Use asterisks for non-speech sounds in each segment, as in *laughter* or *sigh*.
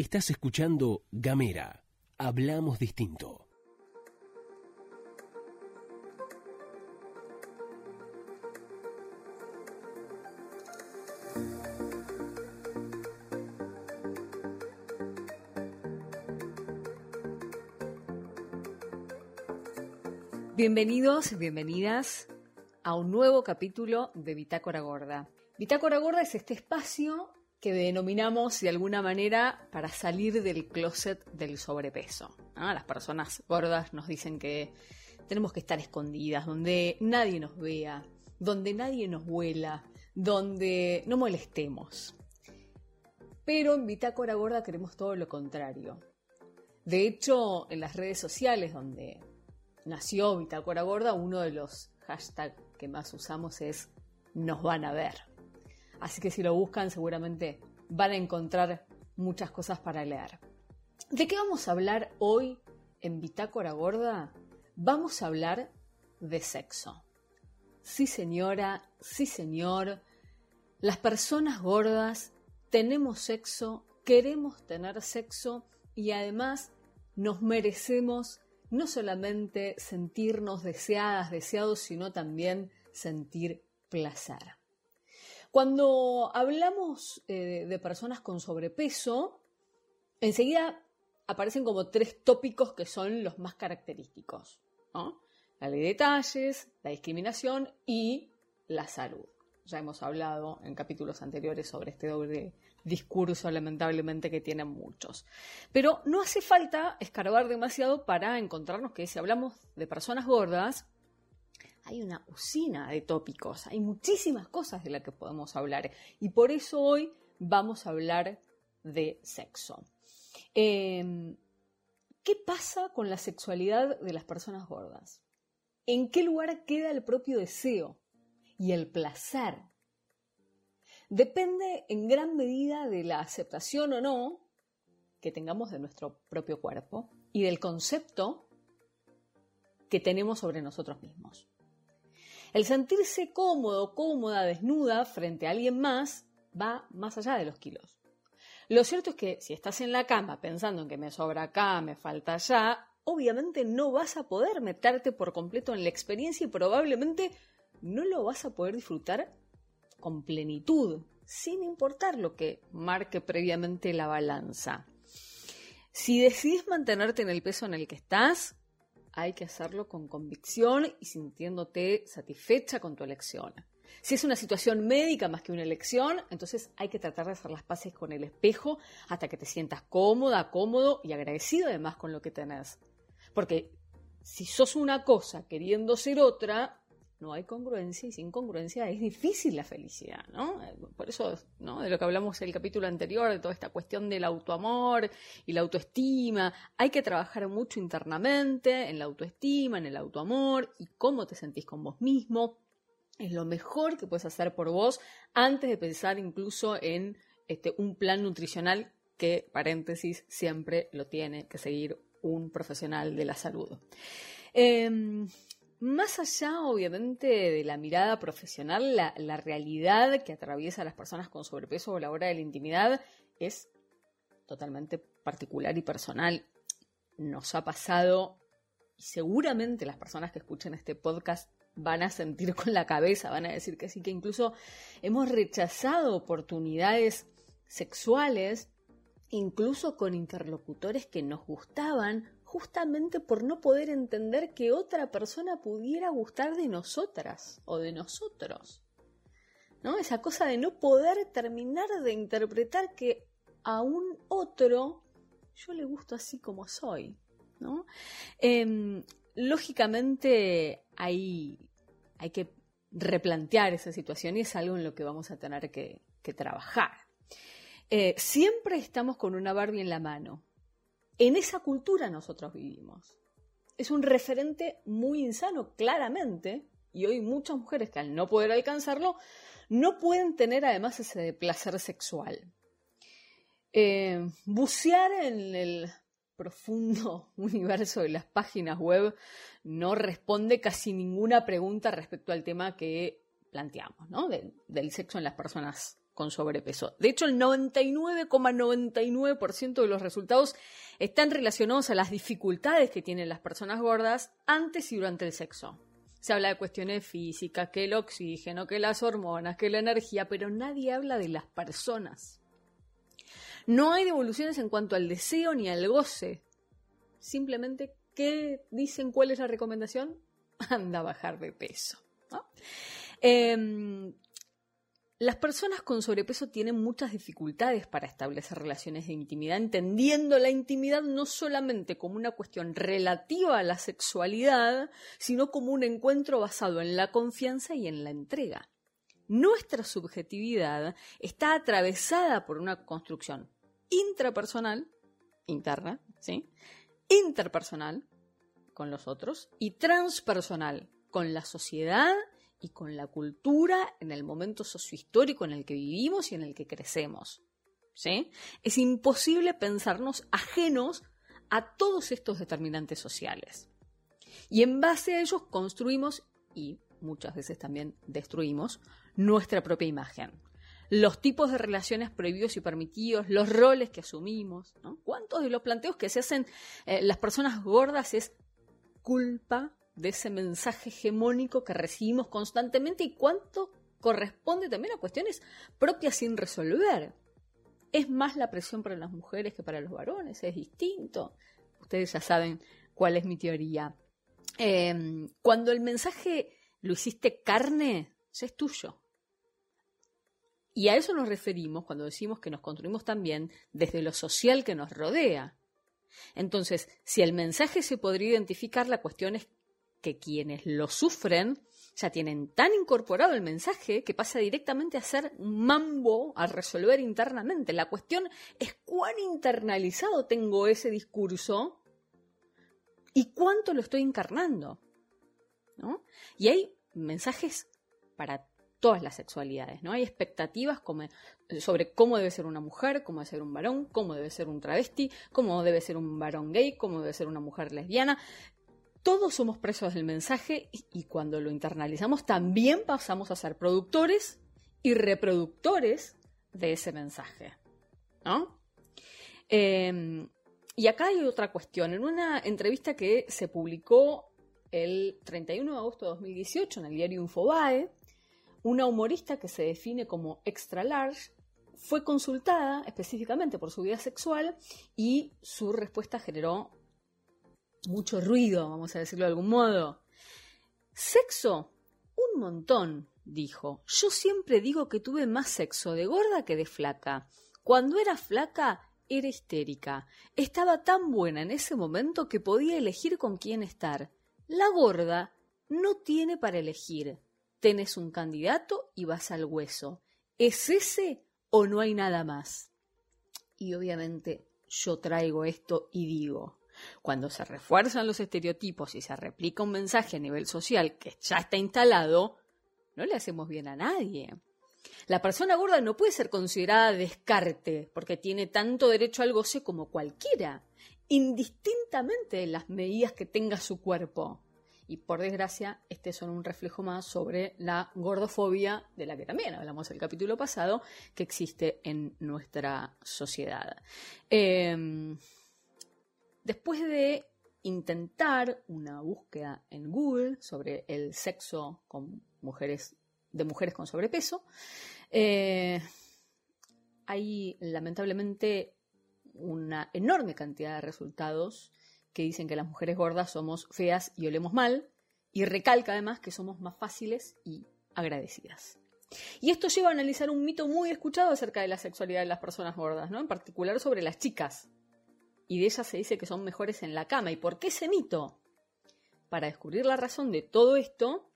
Estás escuchando Gamera. Hablamos distinto. Bienvenidos, bienvenidas a un nuevo capítulo de Bitácora Gorda. Bitácora Gorda es este espacio que denominamos de alguna manera para salir del closet del sobrepeso. Las personas gordas nos dicen que tenemos que estar escondidas, donde nadie nos vea, donde nadie nos huela, donde no molestemos. Pero en Bitácora Gorda queremos todo lo contrario. De hecho, en las redes sociales donde nació Bitácora Gorda, uno de los hashtags que más usamos es nos van a ver. Así que si lo buscan seguramente van a encontrar muchas cosas para leer. ¿De qué vamos a hablar hoy en Bitácora Gorda? Vamos a hablar de sexo. Sí señora, sí señor, las personas gordas tenemos sexo, queremos tener sexo y además nos merecemos no solamente sentirnos deseadas, deseados, sino también sentir placer. Cuando hablamos eh, de personas con sobrepeso, enseguida aparecen como tres tópicos que son los más característicos. La ley de talles, la discriminación y la salud. Ya hemos hablado en capítulos anteriores sobre este doble discurso, lamentablemente, que tienen muchos. Pero no hace falta escarbar demasiado para encontrarnos que si hablamos de personas gordas, hay una usina de tópicos, hay muchísimas cosas de las que podemos hablar. Y por eso hoy vamos a hablar de sexo. Em, ¿Qué pasa con la sexualidad de las personas gordas? ¿En qué lugar queda el propio deseo y el placer depende en gran medida de la aceptación o no que tengamos de nuestro propio cuerpo y del concepto que tenemos sobre nosotros mismos. El sentirse cómodo, cómoda, desnuda frente a alguien más va más allá de los kilos. Lo cierto es que si estás en la cama pensando en que me sobra acá, me falta allá, obviamente no vas a poder meterte por completo en la experiencia y probablemente no lo vas a poder disfrutar con plenitud, sin importar lo que marque previamente la balanza. Si decides mantenerte en el peso en el que estás, hay que hacerlo con convicción y sintiéndote satisfecha con tu elección. Si es una situación médica más que una elección, entonces hay que tratar de hacer las paces con el espejo hasta que te sientas cómoda, cómodo y agradecido además con lo que tenés. Porque si sos una cosa queriendo ser otra, no hay congruencia y sin congruencia es difícil la felicidad, ¿no? Por eso, ¿no? De lo que hablamos en el capítulo anterior, de toda esta cuestión del autoamor y la autoestima, hay que trabajar mucho internamente en la autoestima, en el autoamor y cómo te sentís con vos mismo. Es lo mejor que puedes hacer por vos antes de pensar incluso en este, un plan nutricional que, paréntesis, siempre lo tiene que seguir un profesional de la salud. Em, más allá, obviamente, de la mirada profesional, la, realidad que atraviesa a las personas con sobrepeso a la hora de la intimidad es totalmente particular y personal. Nos ha pasado, y seguramente las personas que escuchen este podcast van a sentir con la cabeza, van a decir que sí, que incluso hemos rechazado oportunidades sexuales, incluso con interlocutores que nos gustaban justamente por no poder entender que otra persona pudiera gustar de nosotras o de nosotros. ¿No? Esa cosa de no poder terminar de interpretar que a un otro yo le gusto así como soy. ¿no? Em, lógicamente hay, hay que replantear esa situación y es algo en lo que vamos a tener que, trabajar. Eh, siempre estamos con una Barbie en la mano, en esa cultura nosotros vivimos. Es un referente muy insano, claramente, y hoy muchas mujeres que al no poder alcanzarlo, no pueden tener además ese placer sexual. Eh, bucear en el profundo *laughs* universo de las páginas web no responde casi ninguna pregunta respecto al tema que planteamos, ¿no? del sexo en las personas con sobrepeso. De hecho, el 99,99% de los resultados están relacionados a las dificultades que tienen las personas gordas antes y durante el sexo. Se habla de cuestiones físicas, que el oxígeno, que las hormonas, que la energía, pero nadie habla de las personas. No hay devoluciones en cuanto al deseo ni al goce. Simplemente, ¿qué dicen? ¿Cuál es la recomendación? *laughs* Anda a bajar de peso. Em, las personas con sobrepeso tienen muchas dificultades para establecer relaciones de intimidad, entendiendo la intimidad no solamente como una cuestión relativa a la sexualidad, sino como un encuentro basado en la confianza y en la entrega. Nuestra subjetividad está atravesada por una construcción intrapersonal, interna, ¿sí? interpersonal con los otros y transpersonal con la sociedad y con la cultura en el momento sociohistórico en el que vivimos y en el que crecemos. ¿sí? Es imposible pensarnos ajenos a todos estos determinantes sociales. Y en base a ellos construimos y muchas veces también destruimos nuestra propia imagen. Los tipos de relaciones prohibidos y permitidos, los roles que asumimos. ¿Cuántos de los planteos que se hacen eh, las personas gordas es culpa de ese mensaje hegemónico que recibimos constantemente y cuánto corresponde también a cuestiones propias sin resolver. Es más la presión para las mujeres que para los varones, es distinto. Ustedes ya saben cuál es mi teoría. Em, cuando el mensaje lo hiciste carne, ya es tuyo. Y a eso nos referimos cuando decimos que nos construimos también desde lo social que nos rodea. Entonces, si el mensaje se podría identificar, la cuestión es que quienes lo sufren ya tienen tan incorporado el mensaje que pasa directamente a ser mambo a resolver internamente. La cuestión es cuán internalizado tengo ese discurso y cuánto lo estoy encarnando. ¿no? Y hay mensajes para todas las sexualidades, ¿no? Hay expectativas sobre cómo debe ser una mujer, cómo debe ser un varón, cómo debe ser un travesti, cómo debe ser un varón gay, cómo debe ser una mujer lesbiana. Todos somos presos del mensaje y, cuando lo internalizamos también pasamos a ser productores y reproductores de ese mensaje. Em, y acá hay otra cuestión. En una entrevista que se publicó el 31 de agosto de 2018 en el diario Infobae, una humorista que se define como extra large fue consultada específicamente por su vida sexual y su respuesta generó mucho ruido, vamos a decirlo de algún modo. Sexo, un montón, dijo. Yo siempre digo que tuve más sexo de gorda que de flaca. Cuando era flaca, era histérica. Estaba tan buena en ese momento que podía elegir con quién estar. La gorda no tiene para elegir. Tenés un candidato y vas al hueso. ¿Es ese o no hay nada más? Y obviamente yo traigo esto y digo, cuando se refuerzan los estereotipos y se replica un mensaje a nivel social que ya está instalado, no le hacemos bien a nadie. La persona gorda no puede ser considerada descarte porque tiene tanto derecho al goce como cualquiera, indistintamente de las medidas que tenga su cuerpo. Y por desgracia, este son un reflejo más sobre la gordofobia, de la que también hablamos el capítulo pasado, que existe en nuestra sociedad. Eh, Después de intentar una búsqueda en Google sobre el sexo con mujeres, de mujeres con sobrepeso, eh, hay lamentablemente una enorme cantidad de resultados que dicen que las mujeres gordas somos feas y olemos mal, y recalca además que somos más fáciles y agradecidas. Y esto lleva a analizar un mito muy escuchado acerca de la sexualidad de las personas gordas, ¿no? En particular sobre las chicas, y de ellas se dice que son mejores en la cama. ¿Y por qué ese mito? Para descubrir la razón de todo esto,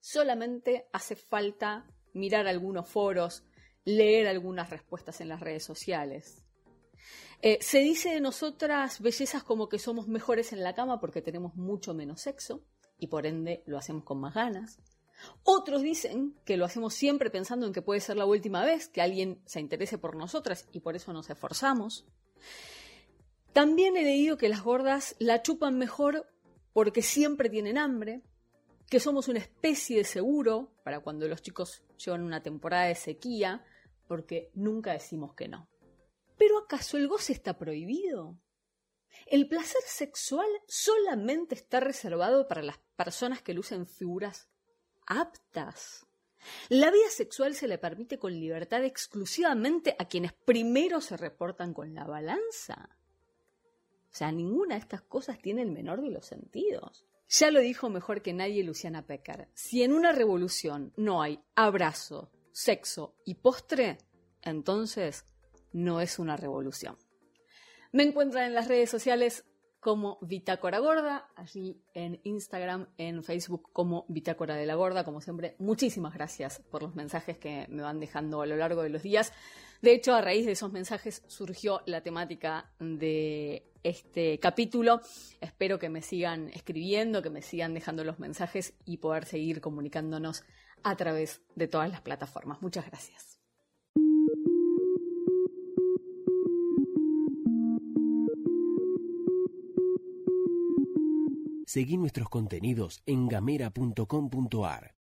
solamente hace falta mirar algunos foros, leer algunas respuestas en las redes sociales. Eh, se dice de nosotras bellezas como que somos mejores en la cama porque tenemos mucho menos sexo y por ende lo hacemos con más ganas. Otros dicen que lo hacemos siempre pensando en que puede ser la última vez que alguien se interese por nosotras y por eso nos esforzamos. También he leído que las gordas la chupan mejor porque siempre tienen hambre, que somos una especie de seguro para cuando los chicos llevan una temporada de sequía, porque nunca decimos que no. ¿Pero acaso el goce está prohibido? ¿El placer sexual solamente está reservado para las personas que lucen figuras aptas? La vida sexual se le permite con libertad exclusivamente a quienes primero se reportan con la balanza. O sea, ninguna de estas cosas tiene el menor de los sentidos. Ya lo dijo mejor que nadie Luciana Pecker. Si en una revolución no hay abrazo, sexo y postre, entonces no es una revolución. Me encuentran en las redes sociales como Bitácora Gorda, allí en Instagram, en Facebook como Bitácora de la Gorda. Como siempre, muchísimas gracias por los mensajes que me van dejando a lo largo de los días. De hecho, a raíz de esos mensajes surgió la temática de este capítulo. Espero que me sigan escribiendo, que me sigan dejando los mensajes y poder seguir comunicándonos a través de todas las plataformas. Muchas gracias. Seguí nuestros contenidos en gamera.com.ar.